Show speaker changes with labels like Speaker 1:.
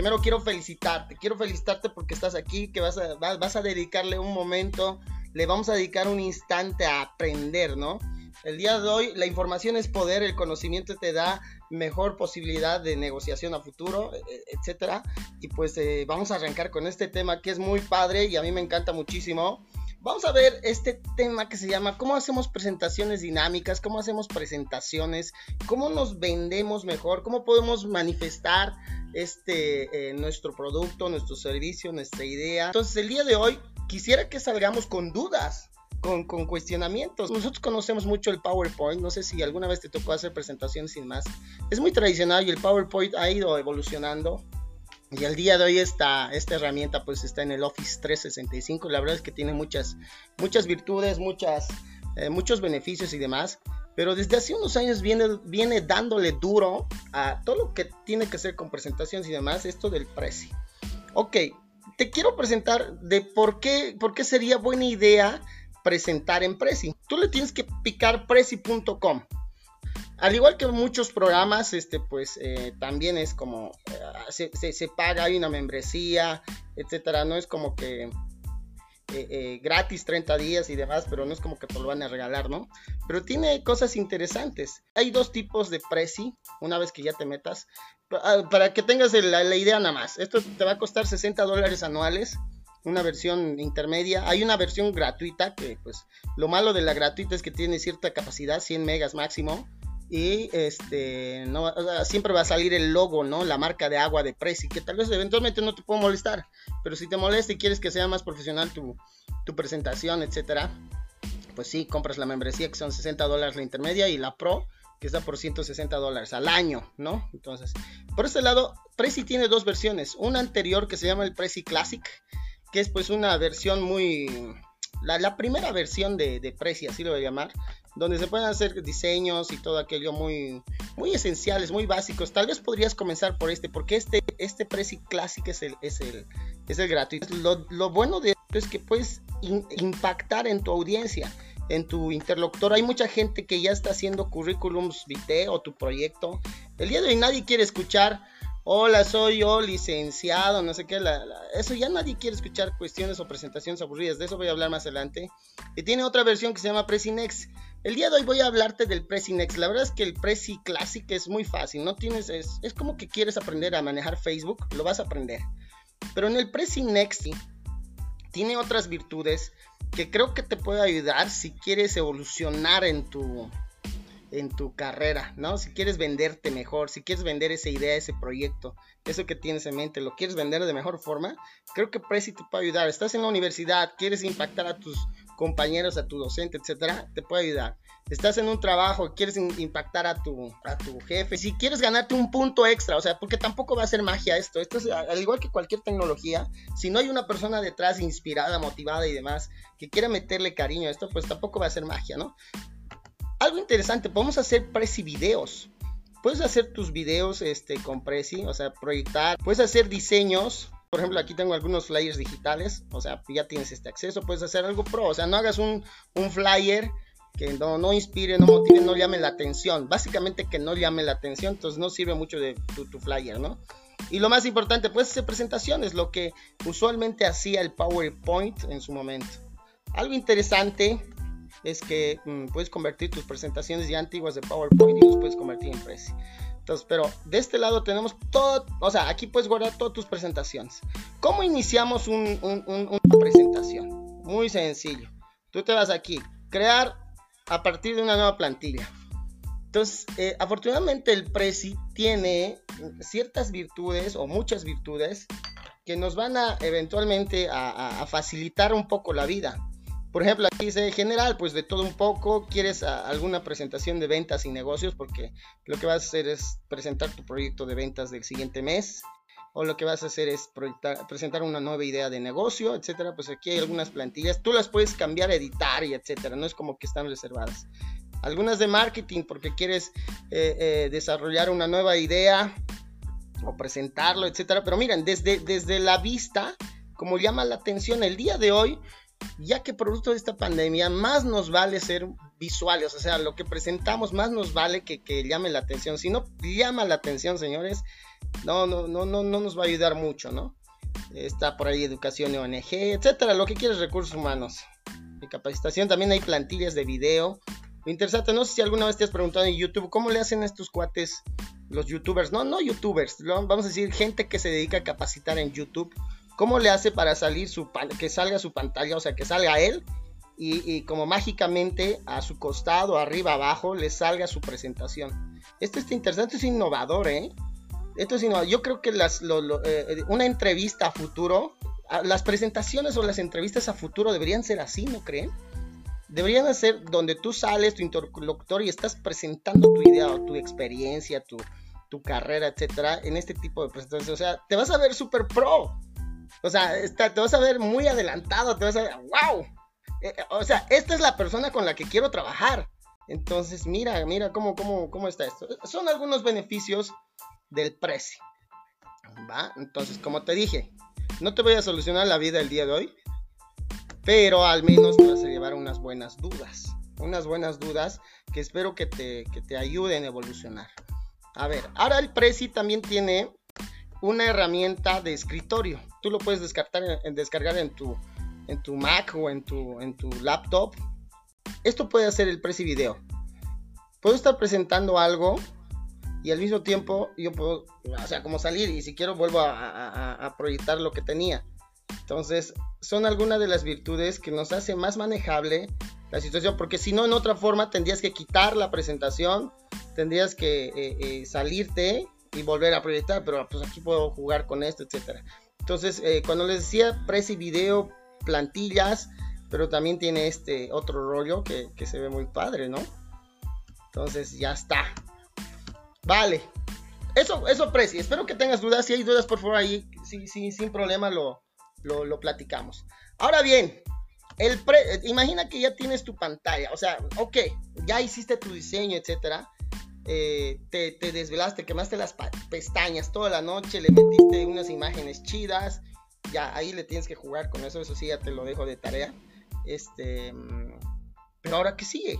Speaker 1: primero quiero felicitarte, quiero felicitarte porque estás aquí, que vas a, vas a dedicarle un momento, le vamos a dedicar un instante a aprender, ¿no? El día de hoy la información es poder, el conocimiento te da mejor posibilidad de negociación a futuro, e, e, etcétera. Y pues eh, vamos a arrancar con este tema que es muy padre y a mí me encanta muchísimo. Vamos a ver este tema que se llama cómo hacemos presentaciones dinámicas, cómo hacemos presentaciones, cómo nos vendemos mejor, cómo podemos manifestar este eh, nuestro producto, nuestro servicio, nuestra idea. Entonces el día de hoy quisiera que salgamos con dudas con, cuestionamientos. Nosotros conocemos mucho el PowerPoint, no sé si alguna vez te tocó hacer presentaciones sin más. Es muy tradicional y el PowerPoint ha ido evolucionando. Y al día de hoy esta, esta herramienta pues está en el Office 365. La verdad es que tiene muchas, muchas virtudes, muchas, eh, muchos beneficios y demás. Pero desde hace unos años viene, viene dándole duro a todo lo que tiene que hacer con presentaciones y demás, esto del precio. Ok, te quiero presentar de por qué, por qué sería buena idea presentar en Prezi. Tú le tienes que picar prezi.com. Al igual que muchos programas, este, pues eh, también es como eh, se, paga, hay una membresía, etcétera. No es como que eh, gratis 30 días y demás, pero no es como que te lo van a regalar, ¿no? Pero tiene cosas interesantes. Hay dos tipos de Prezi, una vez que ya te metas, ah, para que tengas la, la idea nada más. Esto te va a costar 60 dólares anuales una versión intermedia. Hay una versión gratuita que pues lo malo de la gratuita es que tiene cierta capacidad, 100 megas máximo. Y este no siempre va a salir el logo, ¿no? La marca de agua de Prezi, que tal vez eventualmente no te puede molestar. Pero si te molesta y quieres que sea más profesional tu, tu presentación, etcétera, pues sí, compras la membresía que son 60 dólares la intermedia y la pro que está por 160 dólares al año, ¿no? Entonces, por este lado, Prezi tiene dos versiones. Una anterior que se llama el Prezi Classic, que es pues una versión muy... La, primera versión de, de Prezi, así lo voy a llamar, donde se pueden hacer diseños y todo aquello muy, muy esenciales, muy básicos. Tal vez podrías comenzar por este, porque este, este Prezi Classic es el, es el, es el gratuito. Lo, lo bueno de esto es que puedes impactar en tu audiencia, en tu interlocutor. Hay mucha gente que ya está haciendo currículums vitae o tu proyecto. El día de hoy nadie quiere escuchar hola, soy yo, licenciado, no sé qué, eso ya nadie quiere escuchar cuestiones o presentaciones aburridas, de eso voy a hablar más adelante. Y tiene otra versión que se llama Presinex. El día de hoy voy a hablarte del Presinex. La verdad es que el Presi Classic es muy fácil, no tienes, es, como que quieres aprender a manejar Facebook, lo vas a aprender. Pero en el Presinex tiene otras virtudes que creo que te puede ayudar si quieres evolucionar en tu, en tu carrera, ¿no? Si quieres venderte mejor, si quieres vender esa idea, ese proyecto, eso que tienes en mente, lo quieres vender de mejor forma, creo que Prezi te puede ayudar. Estás en la universidad, quieres impactar a tus compañeros, a tu docente, etcétera, te puede ayudar. Estás en un trabajo, quieres impactar a tu, a tu jefe, si quieres ganarte un punto extra, o sea, porque tampoco va a ser magia esto. Esto es al igual que cualquier tecnología, si no hay una persona detrás inspirada, motivada y demás que quiera meterle cariño a esto, pues tampoco va a ser magia, ¿no? Algo interesante, podemos hacer Prezi videos. Puedes hacer tus videos este, con Prezi, o sea, proyectar. Puedes hacer diseños. Por ejemplo, aquí tengo algunos flyers digitales, o sea, ya tienes este acceso. Puedes hacer algo pro, o sea, no hagas un, flyer que no, no, inspire, no motive, no llame la atención. Básicamente que no llame la atención, entonces no sirve mucho de tu, tu flyer, ¿no? Y lo más importante, puedes hacer presentaciones, lo que usualmente hacía el PowerPoint en su momento. Algo interesante es que mm, puedes convertir tus presentaciones ya antiguas de PowerPoint y los puedes convertir en Prezi. Entonces, pero de este lado tenemos todo, o sea, aquí puedes guardar todas tus presentaciones. ¿Cómo iniciamos una presentación? Muy sencillo. Tú te vas aquí, crear a partir de una nueva plantilla. Entonces, eh, afortunadamente el Prezi tiene ciertas virtudes o muchas virtudes que nos van a eventualmente a facilitar un poco la vida. Por ejemplo, aquí dice general, pues de todo un poco, quieres alguna presentación de ventas y negocios, porque lo que vas a hacer es presentar tu proyecto de ventas del siguiente mes, o lo que vas a hacer es presentar una nueva idea de negocio, etcétera. Pues aquí hay algunas plantillas, tú las puedes cambiar, editar y etcétera, no es como que están reservadas. Algunas de marketing, porque quieres eh, eh, desarrollar una nueva idea o presentarlo, etcétera. Pero miren, desde, desde la vista, como llama la atención el día de hoy, ya que producto de esta pandemia más nos vale ser visuales, o sea, lo que presentamos más nos vale que, llame la atención. Si no llama la atención, señores, no, no, no, no, no nos va a ayudar mucho, ¿no? Está por ahí educación ONG, etcétera, lo que quieres recursos humanos. De capacitación también hay plantillas de video. interesante, no sé si alguna vez te has preguntado en YouTube cómo le hacen estos cuates los youtubers, no, no youtubers, vamos a decir gente que se dedica a capacitar en YouTube. ¿Cómo le hace para salir su que salga su pantalla, o sea, que salga él y, como mágicamente a su costado, arriba, abajo, le salga su presentación? Esto está interesante, es innovador, ¿eh? Esto es innovador. Yo creo que las, eh, una entrevista a futuro, las presentaciones o las entrevistas a futuro deberían ser así, ¿no creen? Deberían ser donde tú sales, tu interlocutor, y estás presentando tu idea o tu experiencia, tu, tu carrera, etcétera, en este tipo de presentaciones. O sea, te vas a ver súper pro. O sea, te vas a ver muy adelantado, te vas a ver, wow. Eh, eh, o sea, esta es la persona con la que quiero trabajar. Entonces, mira, mira cómo, cómo, cómo está esto. Son algunos beneficios del precio. ¿Va? Entonces, como te dije, no te voy a solucionar la vida el día de hoy, pero al menos te vas a llevar unas buenas dudas. Unas buenas dudas que espero que te, que te ayuden a evolucionar. A ver, ahora el Prezi también tiene una herramienta de escritorio. Tú lo puedes descargar en tu, en tu Mac o en tu, en tu laptop. Esto puede hacer el Prezi Video. Puedo estar presentando algo y al mismo tiempo yo puedo, o sea, como salir y si quiero vuelvo a, proyectar lo que tenía. Entonces, son algunas de las virtudes que nos hace más manejable la situación, porque si no, en otra forma tendrías que quitar la presentación, tendrías que eh, eh, salirte y volver a proyectar, pero pues aquí puedo jugar con esto, etcétera. Entonces, eh, cuando les decía Prezi Video, plantillas, pero también tiene este otro rollo que, que se ve muy padre, ¿no? Entonces, ya está. Vale. Eso, eso, Prezi. Espero que tengas dudas. Si hay dudas, por favor, ahí sí, sí, sin problema lo, lo, platicamos. Ahora bien, el imagina que ya tienes tu pantalla. O sea, ok, ya hiciste tu diseño, etcétera. Eh, te, te, desvelaste, quemaste las pestañas toda la noche, le metiste unas imágenes chidas. Ya ahí le tienes que jugar con eso. Eso sí, ya te lo dejo de tarea. Este. Mm, pero ahora, ¿qué sigue?